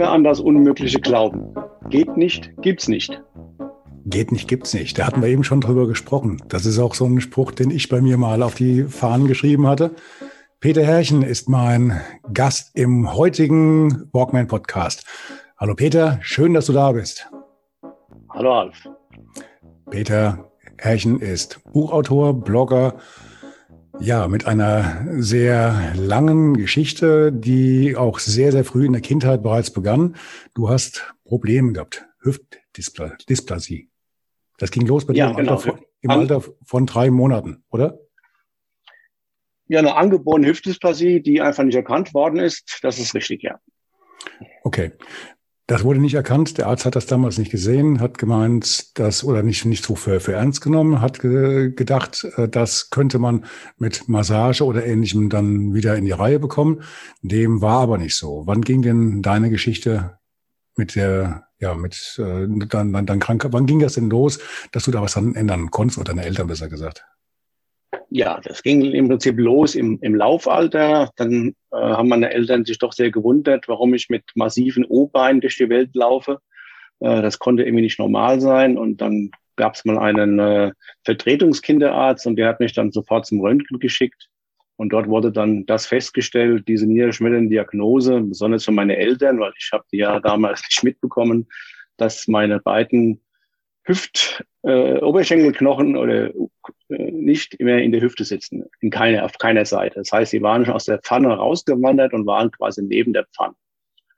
Immer an das Unmögliche glauben. Geht nicht, gibt's nicht. Geht nicht, gibt's nicht. Da hatten wir eben schon drüber gesprochen. Das ist auch so ein Spruch, den ich bei mir mal auf die Fahnen geschrieben hatte. Peter Herrchen ist mein Gast im heutigen Walkman Podcast. Hallo Peter, schön, dass du da bist. Hallo Alf. Peter Herrchen ist Buchautor, Blogger, ja, mit einer sehr langen Geschichte, die auch sehr, sehr früh in der Kindheit bereits begann. Du hast Probleme gehabt, Hüftdysplasie. Das ging los bei dir ja, im, genau. Alter von, im Alter von drei Monaten, oder? Ja, eine angeborene Hüftdysplasie, die einfach nicht erkannt worden ist. Das ist richtig, ja. Okay. Das wurde nicht erkannt. Der Arzt hat das damals nicht gesehen, hat gemeint, dass oder nicht nicht so für, für ernst genommen, hat ge, gedacht, äh, das könnte man mit Massage oder ähnlichem dann wieder in die Reihe bekommen. Dem war aber nicht so. Wann ging denn deine Geschichte mit der ja mit äh, dann, dann dann krank? Wann ging das denn los, dass du da was dann ändern konntest oder deine Eltern besser gesagt? Ja, das ging im Prinzip los im, im Laufalter. Dann äh, haben meine Eltern sich doch sehr gewundert, warum ich mit massiven O-Beinen durch die Welt laufe. Äh, das konnte irgendwie nicht normal sein. Und dann gab es mal einen äh, Vertretungskinderarzt und der hat mich dann sofort zum Röntgen geschickt. Und dort wurde dann das festgestellt, diese niederschmetternden Diagnose, besonders für meine Eltern, weil ich habe die ja damals nicht mitbekommen, dass meine beiden Hüft, äh, Oberschenkelknochen oder äh, nicht mehr in der Hüfte sitzen, in keine, auf keiner Seite. Das heißt, sie waren schon aus der Pfanne rausgewandert und waren quasi neben der Pfanne.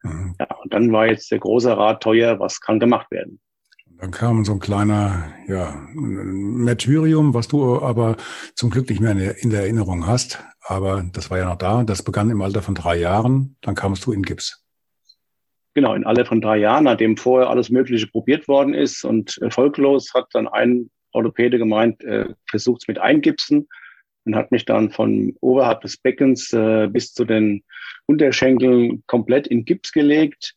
Mhm. Ja, und dann war jetzt der große Rat teuer, was kann gemacht werden? Dann kam so ein kleiner, ja, Martyrium, was du aber zum Glück nicht mehr in der, in der Erinnerung hast. Aber das war ja noch da. Das begann im Alter von drei Jahren. Dann kamst du in Gips. Genau, in alle von drei Jahren, nachdem vorher alles Mögliche probiert worden ist und erfolglos, hat dann ein Orthopäde gemeint, äh, versucht es mit Eingipsen und hat mich dann von oberhalb des Beckens äh, bis zu den Unterschenkeln komplett in Gips gelegt,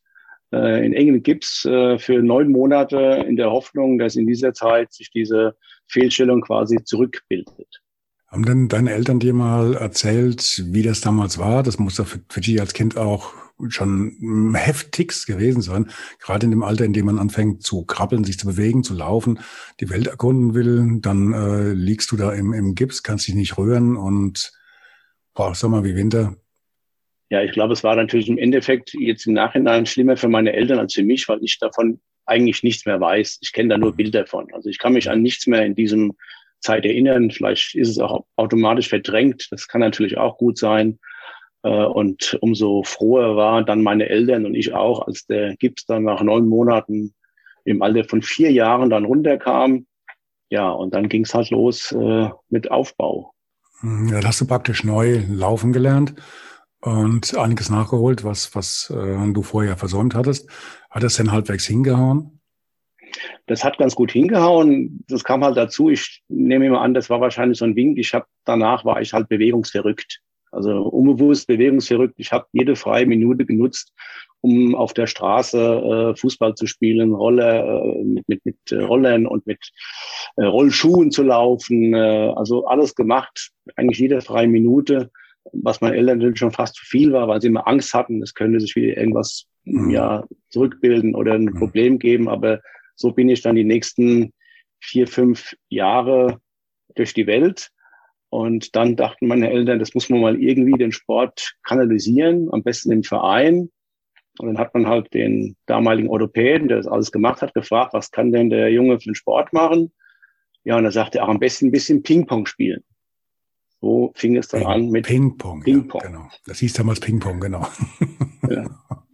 äh, in engen Gips äh, für neun Monate in der Hoffnung, dass in dieser Zeit sich diese Fehlstellung quasi zurückbildet. Haben denn deine Eltern dir mal erzählt, wie das damals war? Das muss ja für, für dich als Kind auch schon heftigst gewesen sein. Gerade in dem Alter, in dem man anfängt zu krabbeln, sich zu bewegen, zu laufen, die Welt erkunden will, dann äh, liegst du da im, im Gips, kannst dich nicht rühren und boah, Sommer wie Winter. Ja, ich glaube, es war natürlich im Endeffekt jetzt im Nachhinein schlimmer für meine Eltern als für mich, weil ich davon eigentlich nichts mehr weiß. Ich kenne da nur Bilder von. Also ich kann mich an nichts mehr in diesem Zeit erinnern. Vielleicht ist es auch automatisch verdrängt. Das kann natürlich auch gut sein. Äh, und umso froher waren dann meine Eltern und ich auch, als der Gips dann nach neun Monaten im Alter von vier Jahren dann runterkam. Ja, und dann ging es halt los äh, mit Aufbau. Hm, ja, da hast du praktisch neu laufen gelernt und einiges nachgeholt, was, was äh, du vorher versäumt hattest. Hat es denn halbwegs hingehauen? Das hat ganz gut hingehauen. Das kam halt dazu. Ich nehme immer an, das war wahrscheinlich so ein Wink. Ich habe danach war ich halt bewegungsverrückt. Also unbewusst bewegungsverrückt. Ich habe jede freie Minute genutzt, um auf der Straße äh, Fußball zu spielen, Roller äh, mit, mit, mit äh, Rollern und mit äh, Rollschuhen zu laufen. Äh, also alles gemacht, eigentlich jede freie Minute, was meinen Eltern natürlich schon fast zu viel war, weil sie immer Angst hatten, es könnte sich wieder irgendwas mhm. ja zurückbilden oder ein mhm. Problem geben. Aber so bin ich dann die nächsten vier, fünf Jahre durch die Welt und dann dachten meine Eltern, das muss man mal irgendwie den Sport kanalisieren, am besten im Verein. Und dann hat man halt den damaligen Orthopäden, der das alles gemacht hat, gefragt, was kann denn der Junge für einen Sport machen? Ja, und er sagte, auch am besten ein bisschen Ping-Pong spielen. So fing es dann Ping, an mit Ping-Pong. Ping-Pong. Ja, genau. Das hieß damals Ping-Pong, genau. Ja.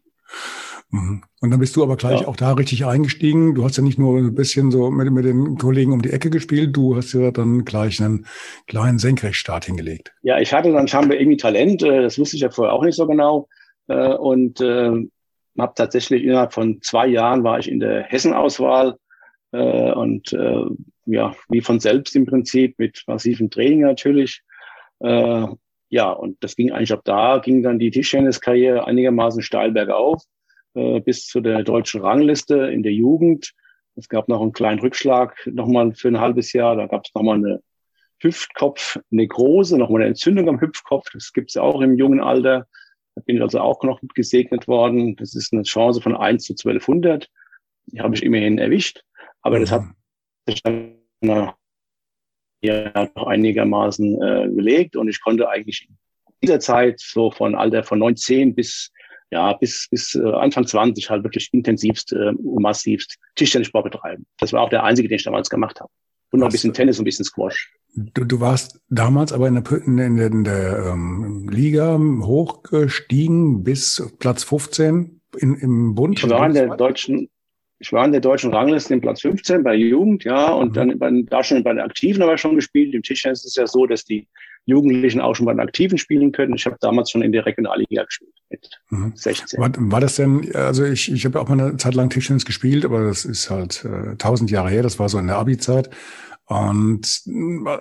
Mhm. Und dann bist du aber gleich ja. auch da richtig eingestiegen. Du hast ja nicht nur ein bisschen so mit, mit den Kollegen um die Ecke gespielt, du hast ja dann gleich einen kleinen Senkrechtstart hingelegt. Ja, ich hatte dann scheinbar irgendwie Talent, äh, das wusste ich ja vorher auch nicht so genau. Äh, und äh, habe tatsächlich innerhalb von zwei Jahren war ich in der Hessenauswahl und ja, wie von selbst im Prinzip mit massivem Training natürlich. Ja, und das ging eigentlich ab da, ging dann die Tischtenniskarriere einigermaßen steil bergauf äh, bis zu der deutschen Rangliste in der Jugend. Es gab noch einen kleinen Rückschlag nochmal für ein halbes Jahr. Da gab es nochmal eine Hüftkopfnekrose, nochmal eine Entzündung am Hüftkopf. Das gibt es ja auch im jungen Alter. Da bin ich also auch noch mit gesegnet worden. Das ist eine Chance von 1 zu 1200. Die habe ich immerhin erwischt. Aber das hat sich dann ja noch einigermaßen äh, gelegt und ich konnte eigentlich in dieser Zeit so von Alter von 19 bis ja, bis, bis äh, Anfang 20 halt wirklich intensivst äh, und massivst Tischtennissport betreiben. Das war auch der einzige, den ich damals gemacht habe. Und noch ein bisschen Tennis und ein bisschen Squash. Du, du warst damals aber in der, in der, in der ähm, Liga hochgestiegen bis Platz 15 in, im Bund? Ich war in der deutschen, ich war in der deutschen Rangliste im Platz 15 bei Jugend, ja, und mhm. dann bei, da schon bei den Aktiven aber schon gespielt. Im Tischtennis ist es ja so, dass die Jugendlichen auch schon bei den Aktiven spielen können. Ich habe damals schon in der Regionalliga gespielt mit mhm. 16. War, war, das denn, also ich, ich habe auch mal eine Zeit lang Tischtennis gespielt, aber das ist halt äh, tausend Jahre her, das war so in der Abi-Zeit. Und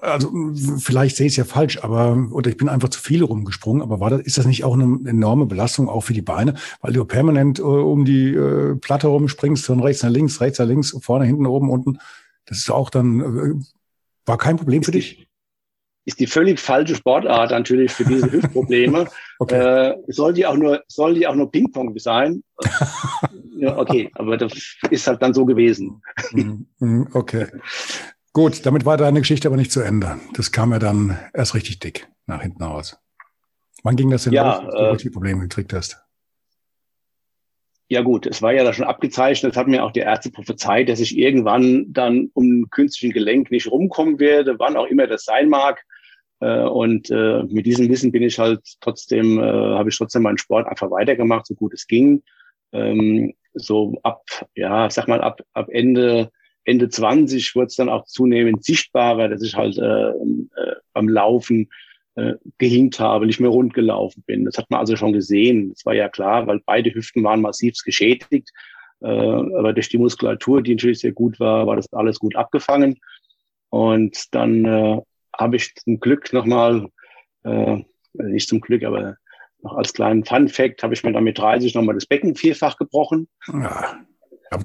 also vielleicht sehe ich es ja falsch, aber oder ich bin einfach zu viel rumgesprungen. Aber war das, ist das nicht auch eine enorme Belastung auch für die Beine, weil du permanent äh, um die äh, Platte rumspringst, von rechts nach links, rechts nach links, vorne, hinten, oben, unten. Das ist auch dann äh, war kein Problem ist für dich. Ist die völlig falsche Sportart natürlich für diese Hüftprobleme. okay. äh, soll die auch nur soll die auch nur Ping-Pong sein? ja, okay, aber das ist halt dann so gewesen. Mhm, mhm, okay. Gut, damit war deine Geschichte aber nicht zu Ende. Das kam ja dann erst richtig dick nach hinten raus. Wann ging das denn ja, los, dass du äh, Probleme gekriegt hast? Ja gut, es war ja da schon abgezeichnet, hat mir auch die Ärzte prophezeit, dass ich irgendwann dann um künstlichen Gelenk nicht rumkommen werde, wann auch immer das sein mag. Äh, und äh, mit diesem Wissen bin ich halt trotzdem, habe ich trotzdem meinen Sport einfach weitergemacht, so gut es ging. Ähm, so ab, ja, sag mal, ab, ab Ende Ende 20 wurde es dann auch zunehmend sichtbarer, dass ich halt äh, äh, beim Laufen äh, gehinkt habe, nicht mehr rund gelaufen bin. Das hat man also schon gesehen. Das war ja klar, weil beide Hüften waren massiv geschädigt. Äh, aber durch die Muskulatur, die natürlich sehr gut war, war das alles gut abgefangen. Und dann äh, habe ich zum Glück nochmal, äh, nicht zum Glück, aber noch als kleinen Fun Fact habe ich mir dann mit 30 nochmal das Becken vierfach gebrochen. Ja.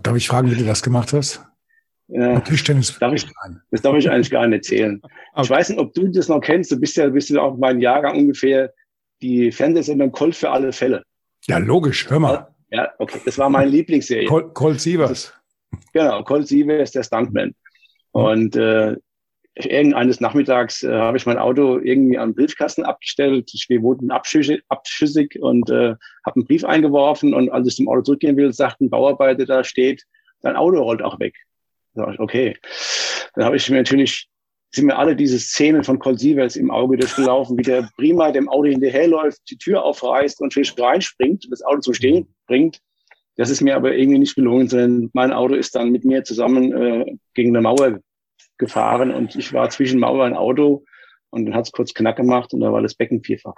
Darf ich fragen, wie du das gemacht hast? Ja, Tischtennis. Darf ich, das darf ich eigentlich gar nicht erzählen. Okay. Ich weiß nicht, ob du das noch kennst. Du bist ja, bist ja auch mein Jahrgang ungefähr. Die Fernsehsendung Colt für alle Fälle. Ja, logisch. Hör mal. Ja, okay. Das war meine Lieblingsserie. Colt, Colt Sievers. Genau, Colt Sievers, der Stuntman. Und äh, irgendeines Nachmittags äh, habe ich mein Auto irgendwie am Briefkasten abgestellt. Wir wurden abschüssig, abschüssig und äh, habe einen Brief eingeworfen. Und als ich zum Auto zurückgehen will, sagt ein Bauarbeiter da steht, dein Auto rollt auch weg. Okay. Dann habe ich mir natürlich, sind mir alle diese Szenen von Colt Sievers im Auge durchgelaufen, wie der prima dem Auto hinterherläuft, die Tür aufreißt und natürlich reinspringt, das Auto zum Stehen bringt. Das ist mir aber irgendwie nicht gelungen, sondern mein Auto ist dann mit mir zusammen äh, gegen eine Mauer gefahren und ich war zwischen Mauer und Auto und dann hat es kurz knack gemacht und da war das Becken vierfach.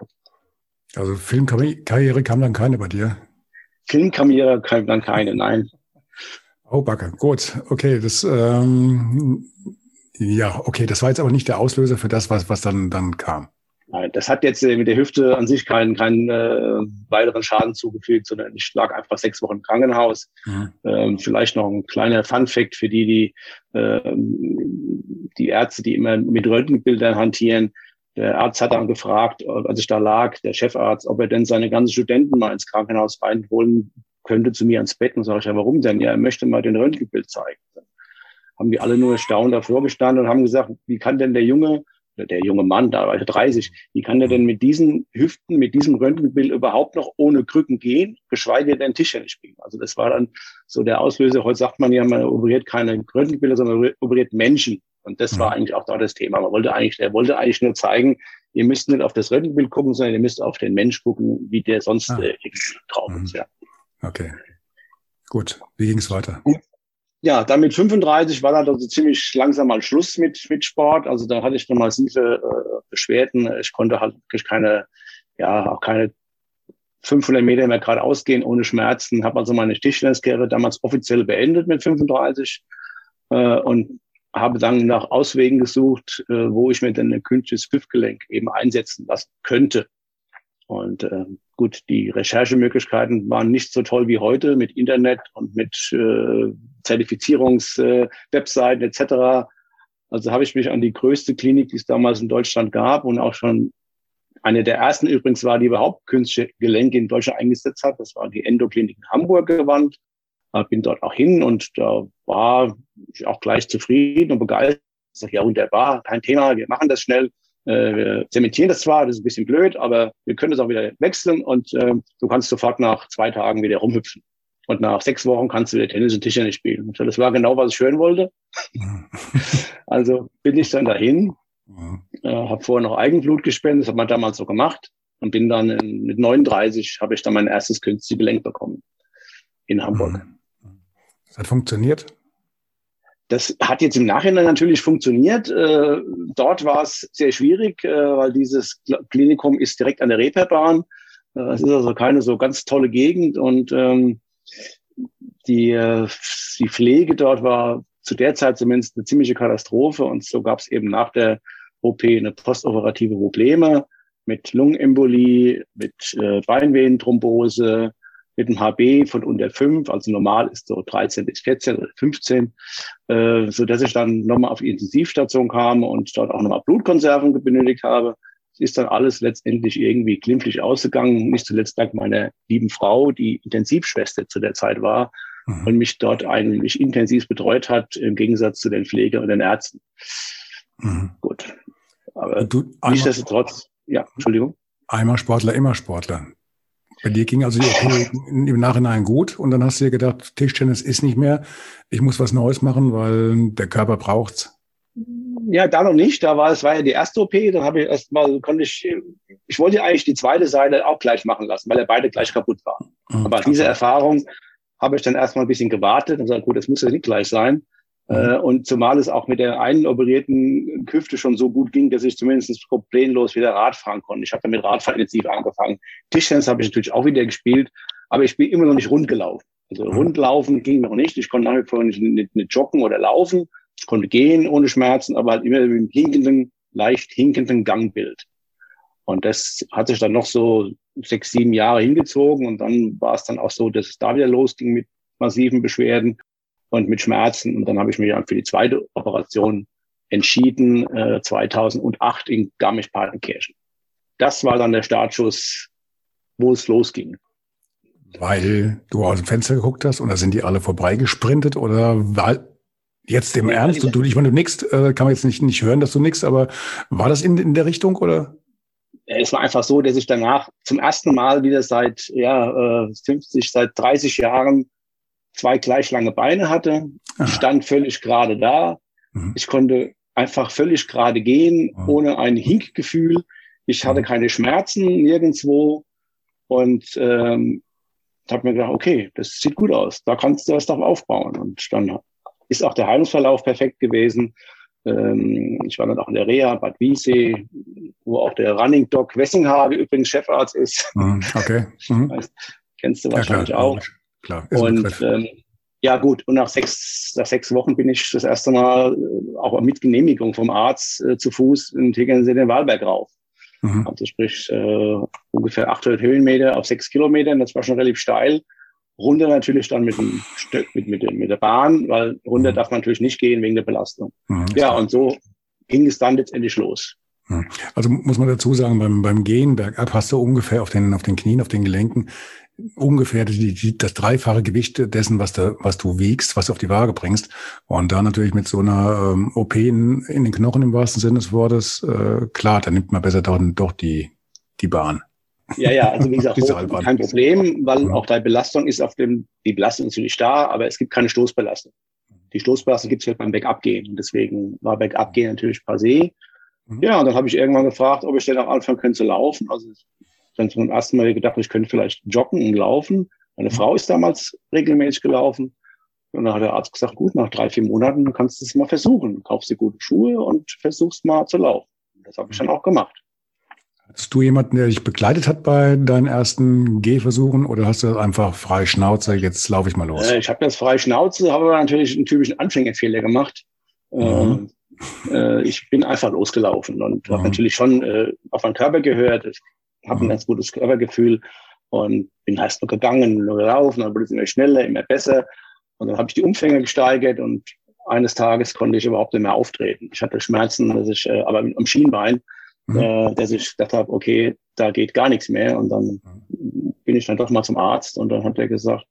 Also Filmkarriere kam dann keine bei dir? Filmkarriere kam dann keine, nein. Oh, Backe. Gut. Okay, das, ähm, ja, okay, das war jetzt aber nicht der Auslöser für das, was, was dann, dann kam. Nein, das hat jetzt äh, mit der Hüfte an sich keinen, keinen äh, weiteren Schaden zugefügt, sondern ich lag einfach sechs Wochen im Krankenhaus. Mhm. Ähm, vielleicht noch ein kleiner Fun-Fact für die, die, äh, die Ärzte, die immer mit Röntgenbildern hantieren. Der Arzt hat dann gefragt, als ich da lag, der Chefarzt, ob er denn seine ganzen Studenten mal ins Krankenhaus reinholen könnte zu mir ans Bett und sage ich, ja, warum denn? Ja, er möchte mal den Röntgenbild zeigen. Dann haben die alle nur erstaunt davor gestanden und haben gesagt, wie kann denn der Junge, der junge Mann, da war ich 30, wie kann der denn mit diesen Hüften, mit diesem Röntgenbild überhaupt noch ohne Krücken gehen, geschweige denn Tischtennis spielen? Also das war dann so der Auslöser. Heute sagt man ja, man operiert keine Röntgenbilder, sondern operiert Menschen. Und das war eigentlich auch da das Thema. Man wollte eigentlich, er wollte eigentlich nur zeigen, ihr müsst nicht auf das Röntgenbild gucken, sondern ihr müsst auf den Mensch gucken, wie der sonst ah. äh, drauf ist. Mhm. Ja. Okay. Gut. Wie ging es weiter? Ja, dann mit 35 war dann also ziemlich langsam mal Schluss mit, mit Sport. Also da hatte ich nochmal massive äh, Beschwerden. Ich konnte halt wirklich keine, ja, auch keine 500 Meter mehr geradeaus gehen ohne Schmerzen. Habe also meine Tischtenniskarriere damals offiziell beendet mit 35 äh, und habe dann nach Auswegen gesucht, äh, wo ich mir denn ein künstliches Hüftgelenk eben einsetzen lassen könnte. Und äh, gut, die Recherchemöglichkeiten waren nicht so toll wie heute mit Internet und mit äh, Zertifizierungswebseiten äh, etc. Also habe ich mich an die größte Klinik, die es damals in Deutschland gab und auch schon eine der ersten übrigens war, die überhaupt künstliche Gelenke in Deutschland eingesetzt hat. Das war die Endoklinik in Hamburg gewandt. Bin dort auch hin und da war ich auch gleich zufrieden und begeistert. Ja, wunderbar, kein Thema, wir machen das schnell. Äh, wir zementieren das zwar, das ist ein bisschen blöd, aber wir können das auch wieder wechseln und äh, du kannst sofort nach zwei Tagen wieder rumhüpfen. Und nach sechs Wochen kannst du wieder Tennis und Tischtennis spielen. Und das war genau, was ich hören wollte. also bin ich dann dahin. Äh, habe vorher noch Eigenblut gespendet, das hat man damals so gemacht und bin dann in, mit 39 habe ich dann mein erstes künstliches Gelenk bekommen in Hamburg. Mhm. Das hat funktioniert? Das hat jetzt im Nachhinein natürlich funktioniert. Äh, dort war es sehr schwierig, äh, weil dieses Klinikum ist direkt an der Reeperbahn. Äh, es ist also keine so ganz tolle Gegend und ähm, die, äh, die Pflege dort war zu der Zeit zumindest eine ziemliche Katastrophe und so gab es eben nach der OP eine postoperative Probleme mit Lungenembolie, mit äh, Beinvenenthrombose, mit einem HB von unter 5, also normal ist so 13 bis 14 oder 15, äh, so dass ich dann nochmal auf die Intensivstation kam und dort auch nochmal Blutkonserven benötigt habe. Es ist dann alles letztendlich irgendwie glimpflich ausgegangen, nicht zuletzt dank meiner lieben Frau, die Intensivschwester zu der Zeit war mhm. und mich dort eigentlich intensiv betreut hat, im Gegensatz zu den Pflege und den Ärzten. Mhm. Gut. Aber du, nichtsdestotrotz, ja, Entschuldigung. Einmal Sportler, immer Sportler. Bei dir ging also die OP im Nachhinein gut und dann hast du dir gedacht, Tischtennis ist nicht mehr, ich muss was Neues machen, weil der Körper braucht's. Ja, da noch nicht. Da war es war ja die erste OP. Dann habe ich erst mal konnte ich, ich wollte eigentlich die zweite Seite auch gleich machen lassen, weil er beide gleich kaputt waren. Mhm. Aber diese Erfahrung habe ich dann erstmal ein bisschen gewartet und gesagt, gut, das muss ja nicht gleich sein. Mhm. Äh, und zumal es auch mit der einen operierten Hüfte schon so gut ging, dass ich zumindest problemlos wieder Rad fahren konnte. Ich habe dann mit Radfahren intensiv angefangen. Tischtennis habe ich natürlich auch wieder gespielt, aber ich bin immer noch nicht rund gelaufen. Also mhm. rundlaufen ging noch nicht. Ich konnte nach wie vor nicht, nicht, nicht joggen oder laufen. Ich konnte gehen ohne Schmerzen, aber halt immer mit einem hinkenden, leicht hinkenden Gangbild. Und das hat sich dann noch so sechs, sieben Jahre hingezogen. Und dann war es dann auch so, dass es da wieder losging mit massiven Beschwerden und mit Schmerzen. Und dann habe ich mich dann für die zweite Operation entschieden, äh, 2008 in Garmisch-Partenkirchen. Das war dann der Startschuss, wo es losging. Weil du aus dem Fenster geguckt hast und da sind die alle vorbeigesprintet oder weil jetzt im ja, Ernst, du, ich meine, du nix, äh, kann man jetzt nicht, nicht hören, dass du nix, aber war das in, in der Richtung oder? Es war einfach so, dass ich danach zum ersten Mal wieder seit ja, äh, 50, seit 30 Jahren zwei gleich lange Beine hatte. Ich stand völlig gerade da. Mhm. Ich konnte einfach völlig gerade gehen, mhm. ohne ein Hinkgefühl. Ich hatte mhm. keine Schmerzen nirgendwo und ähm, habe mir gedacht, okay, das sieht gut aus, da kannst du das doch aufbauen. Und dann ist auch der Heilungsverlauf perfekt gewesen. Ähm, ich war dann auch in der Reha, Bad Wiessee, wo auch der Running Doc Wessinghage übrigens Chefarzt ist. Mhm. Okay. Mhm. Kennst du wahrscheinlich ja, auch. Klar, und ähm, ja gut, und nach sechs, nach sechs Wochen bin ich das erste Mal äh, auch mit Genehmigung vom Arzt äh, zu Fuß in Tegernsee den Wahlberg rauf. Mhm. Also sprich äh, ungefähr 800 Höhenmeter auf sechs Kilometern, das war schon relativ steil. Runter natürlich dann mit dem Stück, mit, mit, mit der Bahn, weil runter mhm. darf man natürlich nicht gehen wegen der Belastung. Mhm, ja, und so ging es dann letztendlich los. Mhm. Also muss man dazu sagen, beim, beim Gehen bergab hast du ungefähr auf den, auf den Knien, auf den Gelenken ungefähr die, die, das dreifache Gewicht dessen, was, da, was du wiegst, was du auf die Waage bringst. Und da natürlich mit so einer ähm, OP in, in den Knochen im wahrsten Sinne des Wortes, äh, klar, da nimmt man besser doch, doch die, die Bahn. Ja, ja, also wie gesagt, kein Problem, weil ja. auch deine Belastung ist auf dem, die Belastung ist natürlich da, aber es gibt keine Stoßbelastung. Die Stoßbelastung gibt es halt beim Backup-Gehen. Und deswegen war Backup-Gehen natürlich passé. Mhm. Ja, und dann habe ich irgendwann gefragt, ob ich denn auch anfangen könnte zu laufen. Also dann zum ersten Mal gedacht, ich könnte vielleicht joggen und laufen. Meine. Frau ist damals regelmäßig gelaufen. Und dann hat der Arzt gesagt, gut, nach drei, vier Monaten kannst du es mal versuchen. Kaufst dir gute Schuhe und versuchst mal zu laufen. Das habe ich dann auch gemacht. Hast du jemanden, der dich begleitet hat bei deinen ersten Gehversuchen oder hast du das einfach frei Schnauze, jetzt laufe ich mal los? Äh, ich habe das frei Schnauze, habe aber natürlich einen typischen Anfängerfehler gemacht. Mhm. Äh, ich bin einfach losgelaufen und mhm. habe natürlich schon äh, auf meinen Körper gehört. Ich habe mhm. ein ganz gutes Körpergefühl und bin erst nur gegangen, nur gelaufen, dann wurde es immer schneller, immer besser. Und dann habe ich die Umfänge gesteigert und eines Tages konnte ich überhaupt nicht mehr auftreten. Ich hatte Schmerzen, dass ich, äh, aber am Schienbein, mhm. äh, dass ich gedacht habe, okay, da geht gar nichts mehr. Und dann mhm. bin ich dann doch mal zum Arzt und dann hat er gesagt,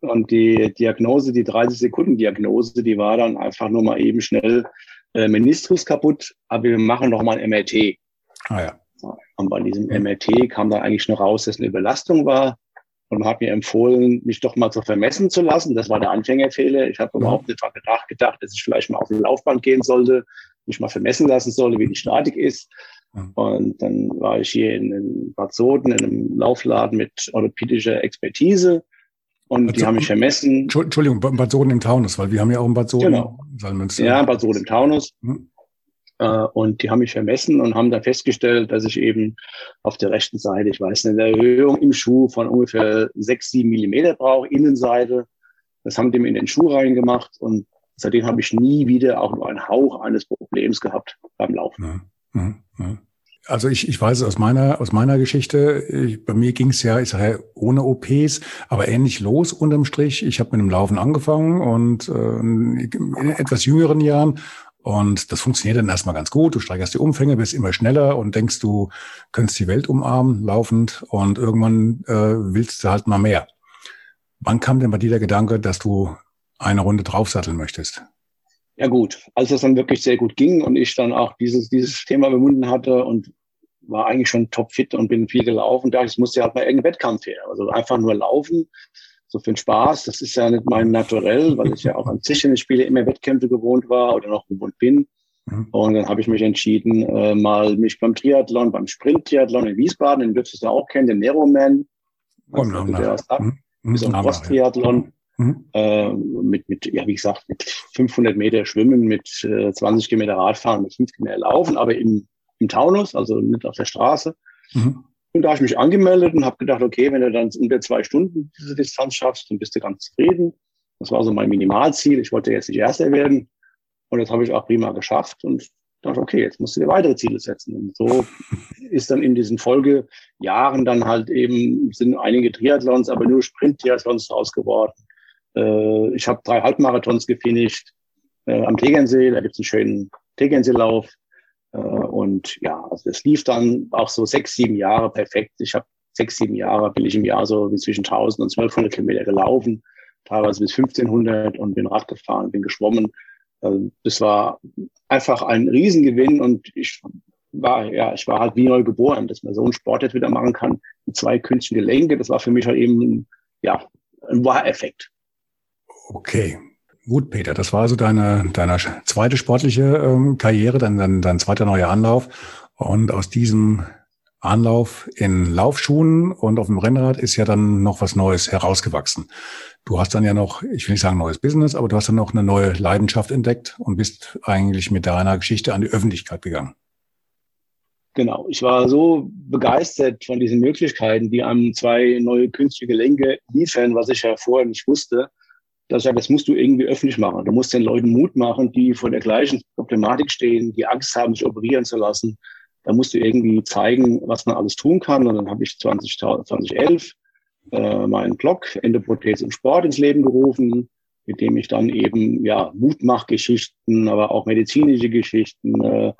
und die Diagnose, die 30-Sekunden-Diagnose, die war dann einfach nur mal eben schnell äh, Meniskus kaputt, aber wir machen noch mal ein MRT. Ah ja. Und bei diesem MRT kam dann eigentlich nur raus, dass eine Überlastung war und hat mir empfohlen, mich doch mal zu vermessen zu lassen. Das war der Anfängerfehler. Ich habe ja. überhaupt nicht gedacht, gedacht, dass ich vielleicht mal auf die Laufbahn gehen sollte, mich mal vermessen lassen sollte, wie die Statik ist. Und dann war ich hier in Bad Soden in einem Laufladen mit orthopädischer Expertise. Und Bad die haben mich vermessen. Entschuldigung, Bad Soden im Taunus, weil wir haben ja auch in Bad Soden. Genau. Ja, Bad Soden im Taunus. Hm. Äh, und die haben mich vermessen und haben dann festgestellt, dass ich eben auf der rechten Seite, ich weiß nicht, eine Erhöhung im Schuh von ungefähr sechs, sieben Millimeter brauche, Innenseite. Das haben die mir in den Schuh reingemacht und seitdem habe ich nie wieder auch nur einen Hauch eines Problems gehabt beim Laufen. Ja, ja, Also ich, ich weiß aus meiner aus meiner Geschichte, ich, bei mir ging es ja, ich sage ohne OPs, aber ähnlich los unterm Strich. Ich habe mit dem Laufen angefangen und äh, in etwas jüngeren Jahren und das funktioniert dann erstmal ganz gut. Du steigerst die Umfänge, bist immer schneller und denkst, du könntest die Welt umarmen, laufend. Und irgendwann äh, willst du halt mal mehr. Wann kam denn bei dir der Gedanke, dass du eine Runde draufsatteln möchtest? Ja gut, als es dann wirklich sehr gut ging und ich dann auch dieses, dieses Thema bemunden hatte und war eigentlich schon topfit und bin viel gelaufen, da ich musste halt mal irgendein Wettkampf her. Also einfach nur laufen so für den Spaß. Das ist ja nicht mein Naturell, weil ich ja auch an Tischtennisspiele immer Wettkämpfe gewohnt war oder noch gewohnt bin. Mhm. Und dann habe ich mich entschieden, äh, mal mich beim Triathlon, beim Sprint-Triathlon in Wiesbaden, den dürftest du auch kennen, den Neroman. Oh, also, der ist ab, mhm. ein Cross-Triathlon. Mhm. Äh, mit, mit, ja, wie gesagt, mit 500 Meter Schwimmen, mit äh, 20 Kilometer Radfahren, mit 5 Kilometer Laufen, aber im, im Taunus, also nicht auf der Straße. Mhm. Und da habe ich mich angemeldet und habe gedacht, okay, wenn du dann unter zwei Stunden diese Distanz schaffst, dann bist du ganz zufrieden. Das war so mein Minimalziel. Ich wollte jetzt nicht Erster werden. Und das habe ich auch prima geschafft und dachte, okay, jetzt musst du dir weitere Ziele setzen. Und so ist dann in diesen Folgejahren dann halt eben, sind einige Triathlons, aber nur Sprint-Triathlons draus geworden. Äh, ich habe drei Halbmarathons gefinisht äh, am Tegernsee. Da gibt es einen schönen Tegernseelauf. Äh, und ja, also es lief dann auch so sechs, sieben Jahre perfekt. Ich habe sechs, sieben Jahre bin ich im Jahr so zwischen 1000 und 1200 Kilometer gelaufen, teilweise bis 1500 und bin Rad gefahren, bin geschwommen. Also das war einfach ein Riesengewinn und ich war, ja, ich war halt wie neu geboren, dass man so einen Sport jetzt wieder machen kann mit zwei künstlichen Gelenke. Das war für mich halt eben, ja, ein Wow-Effekt. Okay, Gut, Peter, das war also deine, deine zweite sportliche ähm, Karriere, dein, dein, dein zweiter neuer Anlauf. Und aus diesem Anlauf in Laufschuhen und auf dem Rennrad ist ja dann noch was Neues herausgewachsen. Du hast dann ja noch, ich will nicht sagen neues Business, aber du hast dann noch eine neue Leidenschaft entdeckt und bist eigentlich mit deiner Geschichte an die Öffentlichkeit gegangen. Genau, ich war so begeistert von diesen Möglichkeiten, die einem zwei neue künstliche Gelenke liefern, was ich ja vorher nicht wusste dass ich sage, das musst du irgendwie öffentlich machen. Du musst den Leuten Mut machen, die vor der gleichen Problematik stehen, die Angst haben, sich operieren zu lassen. Da musst du irgendwie zeigen, was man alles tun kann. Und dann habe ich 20, 2011 äh, meinen Blog Endoprothese im Sport ins Leben gerufen, mit dem ich dann eben ja Mutmachgeschichten, aber auch medizinische Geschichten, äh,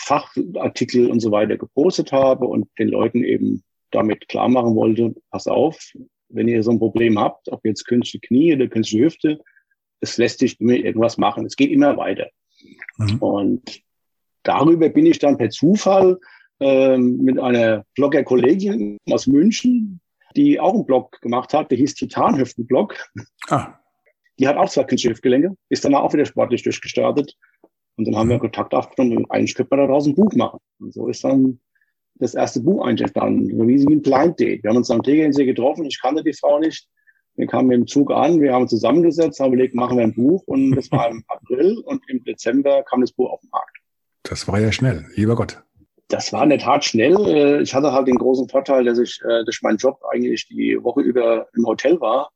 Fachartikel und so weiter gepostet habe und den Leuten eben damit klar machen wollte, pass auf, wenn ihr so ein Problem habt, ob jetzt künstliche Knie oder künstliche Hüfte, es lässt sich immer irgendwas machen. Es geht immer weiter. Mhm. Und darüber bin ich dann per Zufall ähm, mit einer Blogger-Kollegin aus München, die auch einen Blog gemacht hat, der hieß Titanhüftenblog. Ah. Die hat auch zwei künstliche Hüftgelenke, ist danach auch wieder sportlich durchgestartet. Und dann haben wir mhm. Kontakt aufgenommen und eigentlich könnte man daraus ein Buch machen. Und so ist dann das erste Buch so wie ein Blind Date. Wir haben uns am Tegernsee getroffen, ich kannte die Frau nicht. Wir kamen mit dem Zug an, wir haben zusammengesetzt, haben überlegt, machen wir ein Buch und das war im April und im Dezember kam das Buch auf den Markt. Das war ja schnell, lieber Gott. das war in der Tat schnell. Äh, ich hatte halt den großen Vorteil, dass ich äh, durch meinen Job eigentlich die Woche über im Hotel war.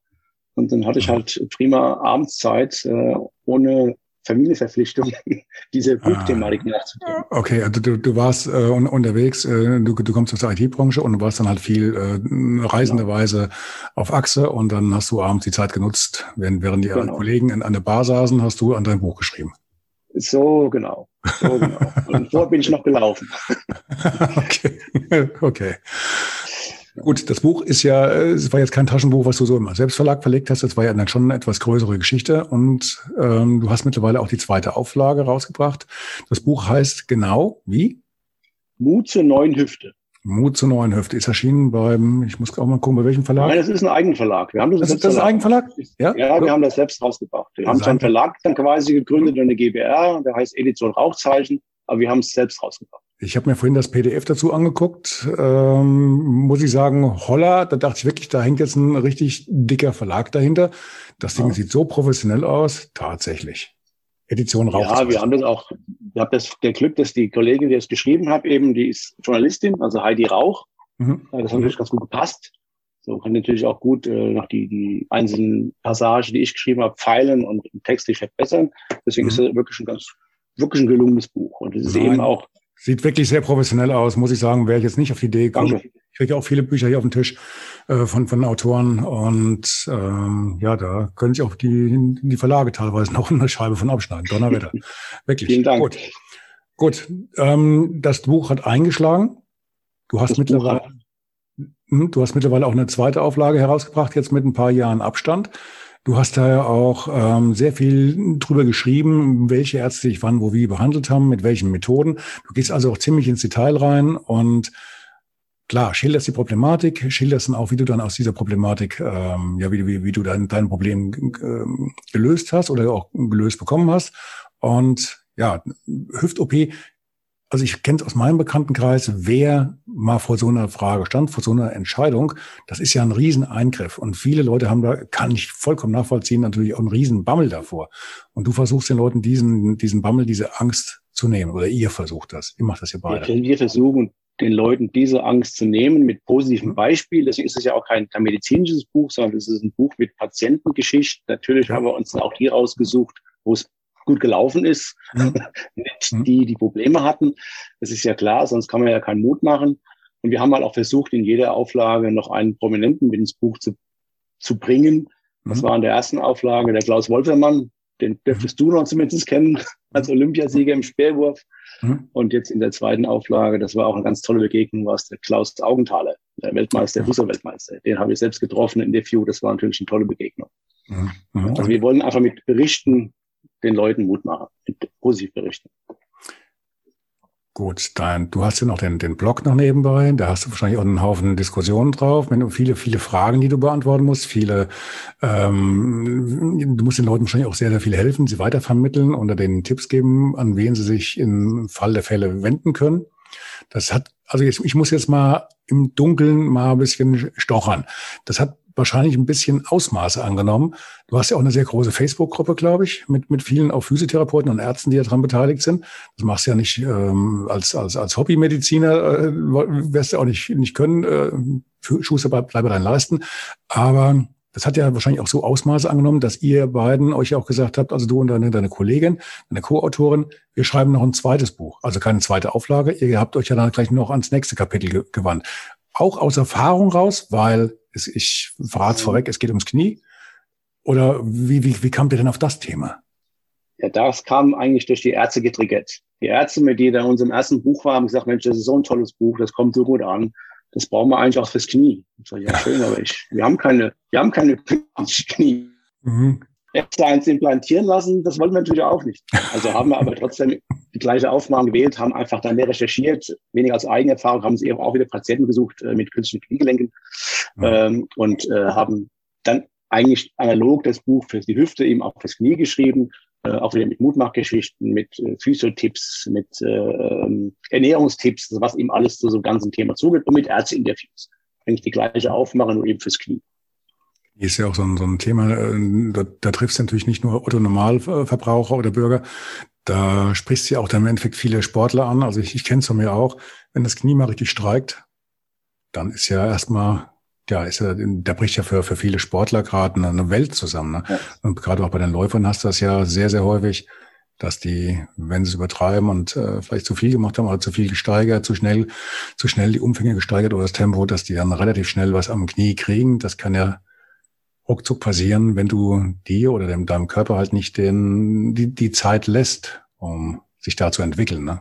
Und dann hatte ich halt prima Abendszeit, äh, ohne Familienverpflichtung, diese Buchthematik ah, nachzugehen. Okay, also du, du warst äh, unterwegs, äh, du, du kommst aus der IT-Branche und du warst dann halt viel äh, reisenderweise genau. auf Achse und dann hast du abends die Zeit genutzt, während, während die genau. Kollegen in, an der Bar saßen, hast du an dein Buch geschrieben. So genau. So genau. Und vor bin ich noch gelaufen. okay. okay. Gut, das Buch ist ja, es war jetzt kein Taschenbuch, was du so im Selbstverlag verlegt hast. Das war ja dann schon eine etwas größere Geschichte. Und ähm, du hast mittlerweile auch die zweite Auflage rausgebracht. Das Buch heißt genau wie? Mut zur neuen Hüfte. Mut zur neuen Hüfte ist erschienen beim, ich muss auch mal gucken, bei welchem Verlag? Nein, das ist ein Eigenverlag. Wir haben das, das, das ist ein Eigenverlag? Ja, ja wir haben das selbst rausgebracht. Wir haben zwar einen Verlag dann quasi gegründet, eine GBR, der heißt Edition Rauchzeichen, aber wir haben es selbst rausgebracht. Ich habe mir vorhin das PDF dazu angeguckt. Ähm, muss ich sagen, holla, da dachte ich wirklich, da hängt jetzt ein richtig dicker Verlag dahinter. Das Ding ja. sieht so professionell aus, tatsächlich. Edition Rauch. Ja, wir haben das auch, ich habe das der Glück, dass die Kollegin, die es geschrieben hat, eben, die ist Journalistin, also Heidi Rauch. Mhm. Das hat natürlich ganz gut gepasst. So kann natürlich auch gut äh, noch die, die einzelnen Passagen, die ich geschrieben habe, feilen und textlich verbessern. Deswegen mhm. ist es wirklich ein ganz, wirklich ein gelungenes Buch. Und es ist Nein. eben auch. Sieht wirklich sehr professionell aus, muss ich sagen. Wäre ich jetzt nicht auf die Idee gekommen. Ich kriege auch viele Bücher hier auf dem Tisch äh, von, von Autoren und ähm, ja, da können sich auch die, die Verlage teilweise noch eine Scheibe von abschneiden. Donnerwetter. Wirklich. Vielen Dank. Gut. Gut. Ähm, das Buch hat eingeschlagen. Du hast das mittlerweile, hm, du hast mittlerweile auch eine zweite Auflage herausgebracht, jetzt mit ein paar Jahren Abstand. Du hast da ja auch ähm, sehr viel drüber geschrieben, welche Ärzte dich wann, wo, wie behandelt haben, mit welchen Methoden. Du gehst also auch ziemlich ins Detail rein und klar, schilderst die Problematik, schilderst dann auch, wie du dann aus dieser Problematik, ähm, ja, wie, wie, wie du dein, dein Problem ähm, gelöst hast oder auch gelöst bekommen hast. Und ja, Hüft-OP, also ich kenne es aus meinem Bekanntenkreis, wer mal vor so einer Frage stand, vor so einer Entscheidung, das ist ja ein Rieseneingriff. Und viele Leute haben da, kann ich vollkommen nachvollziehen, natürlich auch einen Riesenbammel davor. Und du versuchst den Leuten diesen, diesen Bammel, diese Angst zu nehmen. Oder ihr versucht das. Ihr macht das ja beide. Wir versuchen den Leuten diese Angst zu nehmen mit positiven Beispielen. Deswegen ist es ja auch kein, kein medizinisches Buch, sondern es ist ein Buch mit Patientengeschichten. Natürlich ja. haben wir uns auch die rausgesucht, wo es gut gelaufen ist, mhm. nicht die, die Probleme hatten. Das ist ja klar, sonst kann man ja keinen Mut machen. Und wir haben halt auch versucht, in jeder Auflage noch einen Prominenten mit ins Buch zu, zu bringen. Das mhm. war in der ersten Auflage der Klaus Wolfermann, den dürftest du noch zumindest kennen, als Olympiasieger im Speerwurf. Mhm. Und jetzt in der zweiten Auflage, das war auch eine ganz tolle Begegnung, war es der Klaus Augenthaler, der Weltmeister, Fußballweltmeister. Den habe ich selbst getroffen in der View. Das war natürlich eine tolle Begegnung. Also wir wollen einfach mit Berichten den Leuten Mut machen, positiv berichten. Gut, dann, du hast ja noch den, den Blog noch nebenbei, da hast du wahrscheinlich auch einen Haufen Diskussionen drauf, wenn du viele, viele Fragen, die du beantworten musst, viele, ähm, du musst den Leuten wahrscheinlich auch sehr, sehr viel helfen, sie weitervermitteln oder denen Tipps geben, an wen sie sich im Fall der Fälle wenden können. Das hat, also jetzt, ich muss jetzt mal im Dunkeln mal ein bisschen stochern. Das hat wahrscheinlich ein bisschen Ausmaße angenommen. Du hast ja auch eine sehr große Facebook-Gruppe, glaube ich, mit, mit vielen auch Physiotherapeuten und Ärzten, die daran beteiligt sind. Das machst du ja nicht ähm, als, als, als Hobbymediziner, äh, wirst du auch nicht, nicht können. Äh, Schuster bleibe dein Leisten. Aber das hat ja wahrscheinlich auch so Ausmaße angenommen, dass ihr beiden euch auch gesagt habt, also du und deine, deine Kollegin, deine Co-Autorin, wir schreiben noch ein zweites Buch, also keine zweite Auflage. Ihr habt euch ja dann gleich noch ans nächste Kapitel ge gewandt. Auch aus Erfahrung raus, weil es, ich verrate es vorweg, es geht ums Knie. Oder wie, wie, wie kamt ihr denn auf das Thema? Ja, das kam eigentlich durch die Ärzte getriggert. Die Ärzte, mit denen in unserem ersten Buch waren, haben gesagt, Mensch, das ist so ein tolles Buch, das kommt so gut an. Das brauchen wir eigentlich auch fürs Knie. Ich sage, ja, schön, aber ich, wir haben keine, wir haben keine Knie. Mhm. Ärzte eins implantieren lassen, das wollten wir natürlich auch nicht. Also haben wir aber trotzdem die gleiche Aufnahme gewählt, haben einfach dann mehr recherchiert, weniger als Eigenerfahrung, haben sie eben auch wieder Patienten gesucht äh, mit künstlichen Kniegelenken mhm. ähm, und äh, haben dann eigentlich analog das Buch für die Hüfte eben auch fürs Knie geschrieben, äh, auch wieder mit Mutmachgeschichten, mit äh, Physiotipps, mit äh, ähm, Ernährungstipps, was eben alles zu so einem ganzen Thema zugeht und mit Ärzteinterviews. Eigentlich die gleiche Aufmache, nur eben fürs Knie. Ist ja auch so ein, so ein Thema, äh, da, da triffst du natürlich nicht nur Otto Normalverbraucher oder Bürger, Da sprichst du ja auch dann im Endeffekt viele Sportler an. Also ich, ich kenne es von mir auch. Wenn das Knie mal richtig streikt, dann ist ja erstmal, ja, ist ja, da bricht ja für, für viele Sportler gerade eine Welt zusammen. Ne? Ja. Und gerade auch bei den Läufern hast du das ja sehr, sehr häufig, dass die, wenn sie es übertreiben und äh, vielleicht zu viel gemacht haben oder zu viel gesteigert, zu schnell, zu schnell die Umfänge gesteigert oder das Tempo, dass die dann relativ schnell was am Knie kriegen. Das kann ja ruckzuck passieren, wenn du dir oder dem, deinem Körper halt nicht den, die, die Zeit lässt, um sich da zu entwickeln. Ne?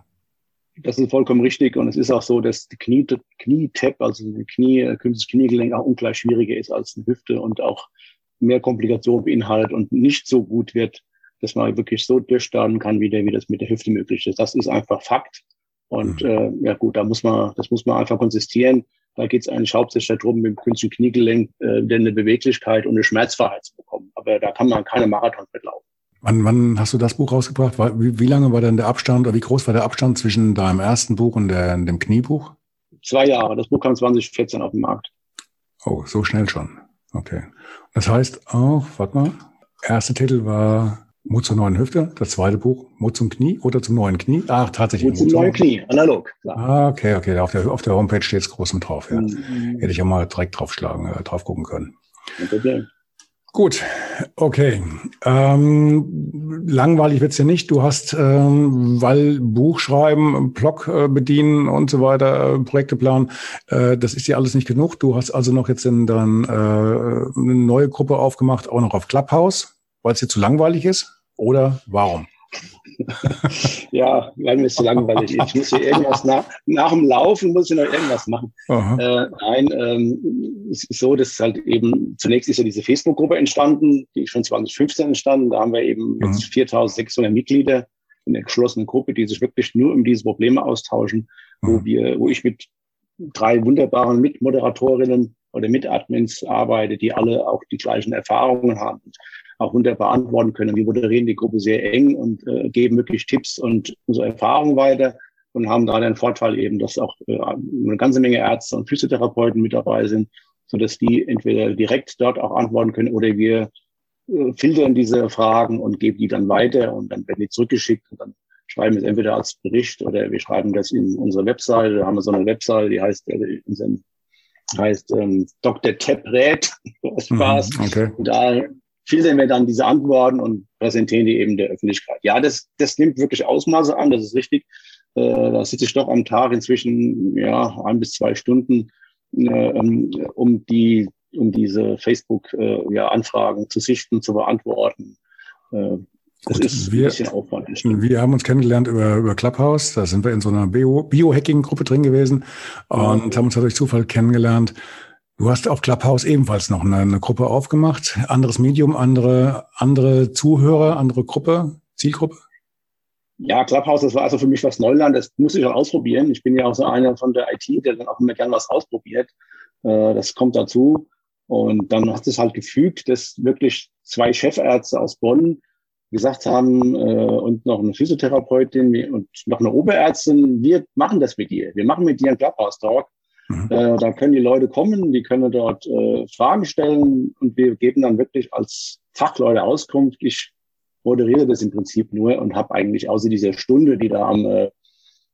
Das ist vollkommen richtig. Und es ist auch so, dass die Knie, Knie-Tap, also die Knie, künstliches Kniegelenk auch ungleich schwieriger ist als eine Hüfte und auch mehr Komplikationen beinhaltet und nicht so gut wird, dass man wirklich so durchstarten kann, wie, der, wie das mit der Hüfte möglich ist. Das ist einfach Fakt. Und mhm. äh, ja gut, da muss man, das muss man einfach konsistieren. Da geht es eigentlich hauptsächlich darum, mit dem künstlichen Kniegelenk äh, eine Beweglichkeit und eine Schmerzfreiheit zu bekommen. Aber da kann man keine Marathon mitlaufen. Wann, wann hast du das Buch rausgebracht? Wie, wie lange war denn der Abstand oder wie groß war der Abstand zwischen deinem ersten Buch und der, dem Kniebuch? Zwei Jahre. Das Buch kam 2014 auf den Markt. Oh, so schnell schon. Okay. Das heißt auch, warte mal, erster Titel war Mut zur neuen Hüfte, das zweite Buch, Mut zum Knie oder zum neuen Knie? Ach, tatsächlich. Mut zum neuen Knie, analog. Klar. Ah, okay, okay. Auf der, auf der Homepage steht es groß mit drauf. Ja. Mhm. Hätte ich ja mal direkt draufschlagen, äh, drauf gucken können. Okay. Gut, okay. Ähm, langweilig wird's ja nicht. Du hast, ähm, weil Buch schreiben, Blog äh, bedienen und so weiter, äh, Projekte planen, äh, das ist dir alles nicht genug. Du hast also noch jetzt in dann äh, eine neue Gruppe aufgemacht, auch noch auf Clubhouse, weil es dir zu langweilig ist. Oder warum? ja, weil mir es zu langweilig ist. Ich muss hier irgendwas nach, nach dem Laufen muss ich noch irgendwas machen. Äh, nein, ähm, es ist so, dass halt eben zunächst ist ja diese Facebook-Gruppe entstanden, die ist schon 2015 entstanden. Da haben wir eben mhm. jetzt 4600 Mitglieder in der geschlossenen Gruppe, die sich wirklich nur um diese Probleme austauschen, mhm. wo wir, wo ich mit drei wunderbaren Mitmoderatorinnen oder Mitadmins arbeite, die alle auch die gleichen Erfahrungen haben auch wunderbar antworten können. Wir moderieren die Gruppe sehr eng und äh, geben wirklich Tipps und unsere Erfahrungen weiter und haben da den Vorteil eben, dass auch äh, eine ganze Menge Ärzte und Physiotherapeuten mit dabei sind, so dass die entweder direkt dort auch antworten können oder wir äh, filtern diese Fragen und geben die dann weiter und dann werden die zurückgeschickt und dann schreiben wir es entweder als Bericht oder wir schreiben das in unsere Webseite. Da haben wir so eine Webseite, die heißt, äh, heißt ähm, Dr. Teprät. Spaß. Mhm, okay. Da filtern wir dann diese Antworten und präsentieren die eben der Öffentlichkeit. Ja, das, das nimmt wirklich Ausmaße an, das ist richtig. Äh, da sitze ich doch am Tag inzwischen ja ein bis zwei Stunden, äh, um die um diese Facebook-Anfragen äh, ja, zu sichten, zu beantworten. Äh, das Gut, ist wir, ein bisschen Aufwand. Wir haben uns kennengelernt über, über Clubhouse. Da sind wir in so einer Bio-Hacking-Gruppe drin gewesen und ja. haben uns dadurch Zufall kennengelernt. Du hast auf Clubhouse ebenfalls noch eine, eine, Gruppe aufgemacht. Anderes Medium, andere, andere Zuhörer, andere Gruppe, Zielgruppe? Ja, Clubhouse, das war also für mich was Neuland. Das muss ich auch ausprobieren. Ich bin ja auch so einer von der IT, der dann auch immer gern was ausprobiert. Äh, das kommt dazu. Und dann hat es halt gefügt, dass wirklich zwei Chefärzte aus Bonn gesagt haben äh, und noch eine Physiotherapeutin und noch eine Oberärztin, wir machen das mit dir. Wir machen mit dir einen Clubhouse-Talk Mhm. Äh, da können die Leute kommen, die können dort äh, Fragen stellen und wir geben dann wirklich als Fachleute Auskunft. Ich moderiere das im Prinzip nur und habe eigentlich außer dieser Stunde, die da am äh,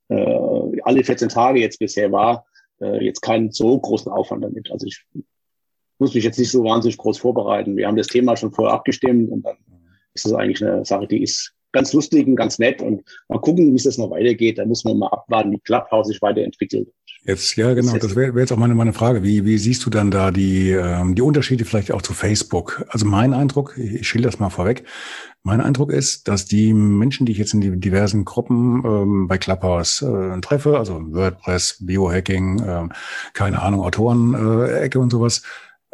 äh, alle 14 Tage jetzt bisher war, äh, jetzt keinen so großen Aufwand damit. Also ich muss mich jetzt nicht so wahnsinnig groß vorbereiten. Wir haben das Thema schon vorher abgestimmt und dann ist das eigentlich eine Sache, die ist ganz lustig und ganz nett und mal gucken, wie es das noch weitergeht. Da muss man mal abwarten, wie Clubhouse sich weiterentwickelt. Jetzt, ja, genau. Das wäre wär jetzt auch meine, meine Frage. Wie, wie siehst du dann da die, ähm, die Unterschiede vielleicht auch zu Facebook? Also mein Eindruck, ich schilder das mal vorweg. Mein Eindruck ist, dass die Menschen, die ich jetzt in die diversen Gruppen ähm, bei Clubhouse äh, treffe, also WordPress, Biohacking, äh, keine Ahnung, Autoren-Ecke äh, und sowas,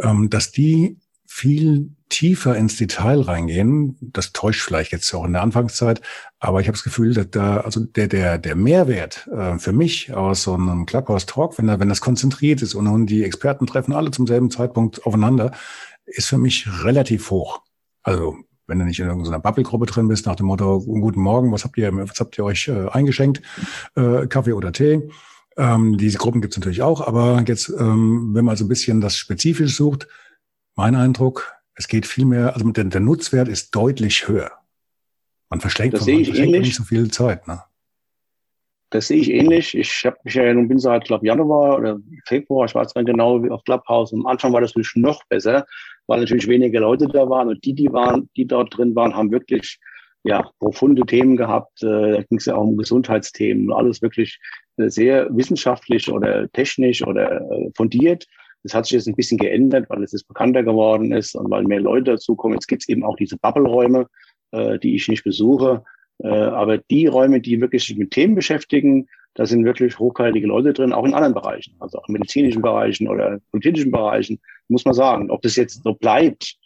ähm, dass die viel tiefer ins Detail reingehen. Das täuscht vielleicht jetzt auch in der Anfangszeit, aber ich habe das Gefühl, dass da also der der der Mehrwert äh, für mich aus so einem Clubhouse Talk, wenn da wenn das konzentriert ist und, und die Experten treffen alle zum selben Zeitpunkt aufeinander, ist für mich relativ hoch. Also wenn du nicht in irgendeiner Bubble-Gruppe drin bist, nach dem Motto, guten Morgen, was habt ihr, was habt ihr euch äh, eingeschenkt? Äh, Kaffee oder Tee? Ähm, diese Gruppen gibt's natürlich auch, aber jetzt, ähm, wenn man so ein bisschen das spezifisch sucht, mein Eindruck, es geht viel mehr, also der, der Nutzwert ist deutlich höher. Man verschlägt, das ich ähnlich. nicht so viel Zeit. Ne? Das sehe ich ähnlich. Ich habe mich ja nun bin seit, glaube Januar oder Februar, ich weiß nicht genau, auf Clubhouse. Am Anfang war das natürlich noch besser, weil natürlich weniger Leute da waren und die, die waren, die dort drin waren, haben wirklich ja profunde Themen gehabt. Äh, da ging es ja auch um Gesundheitsthemen, alles wirklich äh, sehr wissenschaftlich oder technisch oder äh, fundiert. Das hat sich jetzt ein bisschen geändert, weil es jetzt bekannter geworden ist und weil mehr Leute dazukommen. Jetzt gibt es eben auch diese Bubble-Räume, die ich nicht besuche. Äh, aber die Räume, die wirklich sich mit Themen beschäftigen, da sind wirklich hochkarätige Leute drin, auch in anderen Bereichen, also auch in medizinischen Bereichen oder politischen Bereichen, muss man sagen. Ob das jetzt so bleibt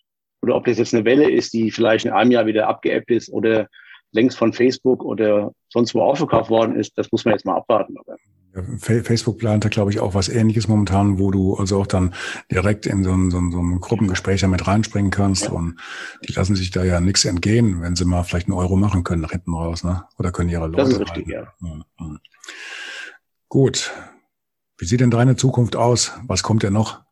oder ob das jetzt eine Welle ist, die vielleicht in einem Jahr wieder abgeappt ist oder längst von Facebook oder sonst wo aufgekauft worden ist, das muss man jetzt mal abwarten. Aber Facebook plant da, glaube ich, auch was ähnliches momentan, wo du also auch dann direkt in so ein, so ein, so ein Gruppengespräch damit reinspringen kannst. Ja. Und die lassen sich da ja nichts entgehen, wenn sie mal vielleicht einen Euro machen können nach hinten raus, ne? Oder können ihre Leute. Das ist richtig, ja. Gut. Wie sieht denn deine Zukunft aus? Was kommt denn noch?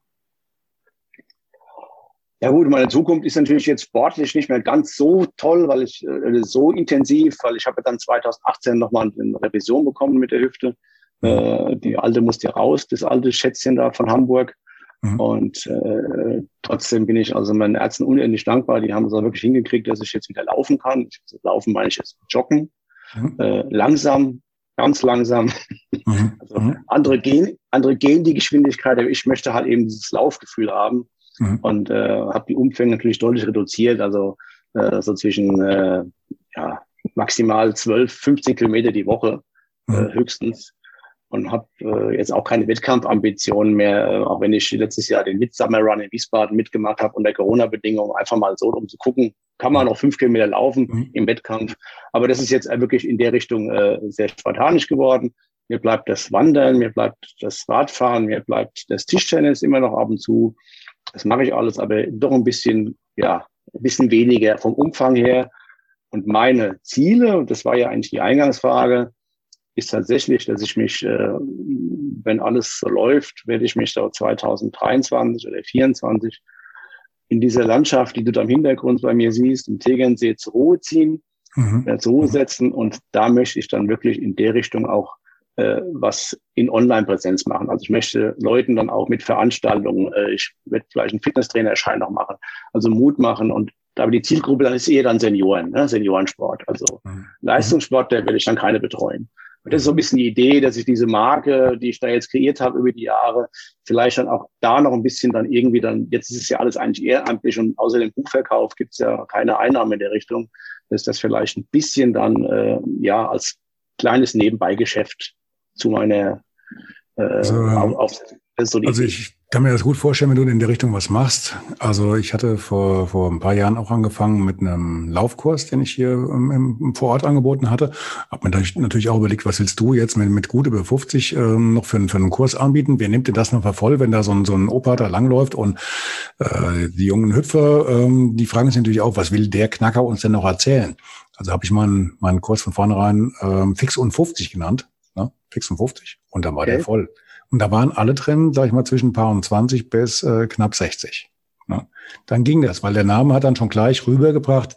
Ja gut, meine Zukunft ist natürlich jetzt sportlich nicht mehr ganz so toll, weil ich äh, so intensiv, weil ich habe dann 2018 nochmal eine Revision bekommen mit der Hüfte. Äh, die alte musste raus, das alte Schätzchen da von Hamburg. Mhm. Und äh, trotzdem bin ich also meinen Ärzten unendlich dankbar. Die haben es auch wirklich hingekriegt, dass ich jetzt wieder laufen kann. Also laufen meine ich jetzt joggen. Mhm. Äh, langsam, ganz langsam. Mhm. Also mhm. andere gehen, andere gehen die Geschwindigkeit, aber ich möchte halt eben dieses Laufgefühl haben. Mhm. Und äh, habe die Umfänge natürlich deutlich reduziert. Also äh, so zwischen äh, ja, maximal 12, 15 Kilometer die Woche äh, mhm. höchstens und habe äh, jetzt auch keine Wettkampfambitionen mehr, äh, auch wenn ich letztes Jahr den Midsummer Run in Wiesbaden mitgemacht habe unter Corona-Bedingungen, einfach mal so, um zu gucken, kann man noch fünf Kilometer laufen mhm. im Wettkampf. Aber das ist jetzt wirklich in der Richtung äh, sehr spartanisch geworden. Mir bleibt das Wandern, mir bleibt das Radfahren, mir bleibt das Tischtennis immer noch ab und zu. Das mache ich alles, aber doch ein bisschen, ja, ein bisschen weniger vom Umfang her. Und meine Ziele, und das war ja eigentlich die Eingangsfrage, ist tatsächlich, dass ich mich, äh, wenn alles so läuft, werde ich mich so 2023 oder 2024 in dieser Landschaft, die du da im Hintergrund bei mir siehst, im Tegernsee zur Ruhe ziehen, mhm. äh, zur Ruhe setzen. Und da möchte ich dann wirklich in der Richtung auch äh, was in Online-Präsenz machen. Also ich möchte Leuten dann auch mit Veranstaltungen, äh, ich werde vielleicht einen Fitnesstrainer-Schein noch machen, also Mut machen und aber die Zielgruppe dann ist eher dann Senioren, ne? Seniorensport. Also mhm. Leistungssport, der will ich dann keine betreuen. Und das ist so ein bisschen die Idee, dass ich diese Marke, die ich da jetzt kreiert habe über die Jahre, vielleicht dann auch da noch ein bisschen dann irgendwie dann, jetzt ist es ja alles eigentlich ehrenamtlich und außer dem Buchverkauf gibt es ja keine Einnahmen in der Richtung, dass das vielleicht ein bisschen dann äh, ja als kleines Nebenbeigeschäft zu meiner äh, also, Aufsetzung. So also ich kann mir das gut vorstellen, wenn du in der Richtung was machst. Also ich hatte vor, vor ein paar Jahren auch angefangen mit einem Laufkurs, den ich hier im, im vor Ort angeboten hatte. Hab mir natürlich auch überlegt, was willst du jetzt mit, mit gut über 50 ähm, noch für, für einen Kurs anbieten? Wer nimmt dir das noch voll, wenn da so ein, so ein Opa da langläuft? Und äh, die jungen Hüpfer, ähm, die fragen sich natürlich auch, was will der Knacker uns denn noch erzählen? Also habe ich meinen, meinen Kurs von vornherein ähm, fix und 50 genannt. Ne? Fix und 50. Und dann war okay. der voll. Und da waren alle drin, sag ich mal, zwischen paar und 20 bis äh, knapp 60. Ja. Dann ging das, weil der Name hat dann schon gleich rübergebracht,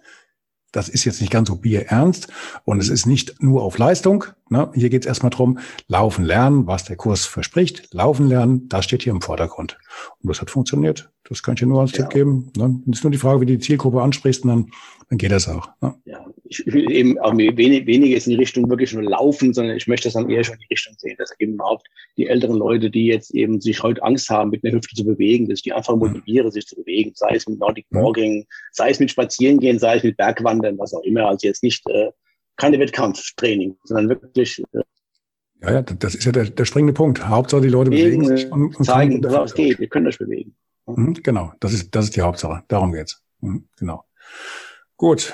das ist jetzt nicht ganz so bierernst und es ist nicht nur auf Leistung. Ne? Hier geht es erstmal drum, laufen lernen, was der Kurs verspricht. Laufen lernen, das steht hier im Vordergrund. Und das hat funktioniert. Das kann ich dir nur als ja. Tipp geben. Ne? ist nur die Frage, wie du die Zielgruppe ansprichst und dann, dann geht das auch. Ne? Ja, ich will eben auch wenig, weniger in die Richtung wirklich nur laufen, sondern ich möchte das dann eher schon in die Richtung sehen, dass eben überhaupt die älteren Leute, die jetzt eben sich heute Angst haben, mit einer Hüfte zu bewegen, dass ich die einfach mhm. motiviere, sich zu bewegen, sei es mit Nordic mhm. Walking, sei es mit Spazierengehen, sei es mit Bergwandern, was auch immer. Also jetzt nicht äh, keine Wettkampftraining, sondern wirklich äh, ja, ja, das ist ja der, der springende Punkt. Hauptsache, die Leute bewegen, bewegen sich und, und zeigen, was es geht. Ihr könnt euch bewegen. Mhm, genau, das ist, das ist die Hauptsache. Darum geht's. Mhm, genau. Gut.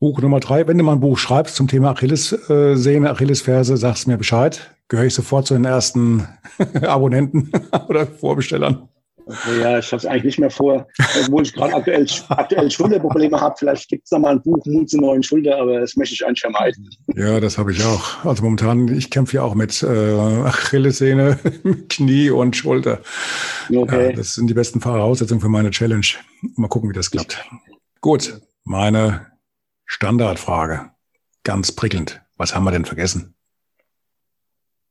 Buch Nummer drei. Wenn du mal ein Buch schreibst zum Thema Achillessehne, Achillesferse, sagst mir Bescheid. Gehöre ich sofort zu den ersten Abonnenten oder Vorbestellern. Ja, ich habe es eigentlich nicht mehr vor, obwohl ich gerade aktuell, aktuell Schulterprobleme habe. Vielleicht gibt es mal ein Buch Mut zur neuen Schulter, aber das möchte ich eigentlich vermeiden. Ja, das habe ich auch. Also momentan, ich kämpfe ja auch mit äh, Achillessehne, Knie und Schulter. Okay. Ja, das sind die besten Voraussetzungen für meine Challenge. Mal gucken, wie das klappt. Gut, meine Standardfrage. Ganz prickelnd. Was haben wir denn vergessen?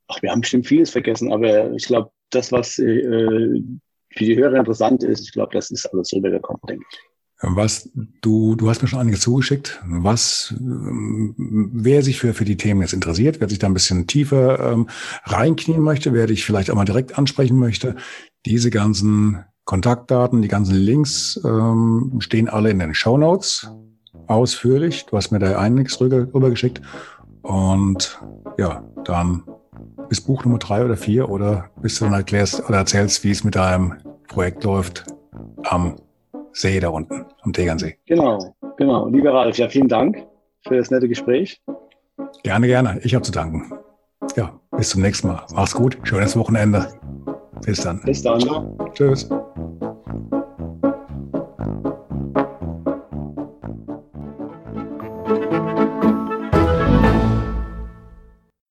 Ach, wir haben bestimmt vieles vergessen, aber ich glaube, das, was äh, für die Hörer interessant ist, ich glaube, das ist alles rübergekommen, denke ich. Was du, du hast mir schon einiges zugeschickt. Was, ähm, wer sich für, für die Themen jetzt interessiert, wer sich da ein bisschen tiefer ähm, reinknien möchte, wer dich vielleicht auch mal direkt ansprechen möchte, diese ganzen Kontaktdaten, die ganzen Links ähm, stehen alle in den Show Notes ausführlich. Du hast mir da einiges rüber, rübergeschickt. Und ja, dann bis Buch Nummer drei oder vier oder bis du dann erklärst oder erzählst, wie es mit deinem Projekt läuft am See da unten, am Tegernsee. Genau, genau. Lieber Ralf, ja, vielen Dank für das nette Gespräch. Gerne, gerne. Ich habe zu danken. Ja, bis zum nächsten Mal. Mach's gut. Schönes Wochenende. Bis dann. Bis dann. Tschüss.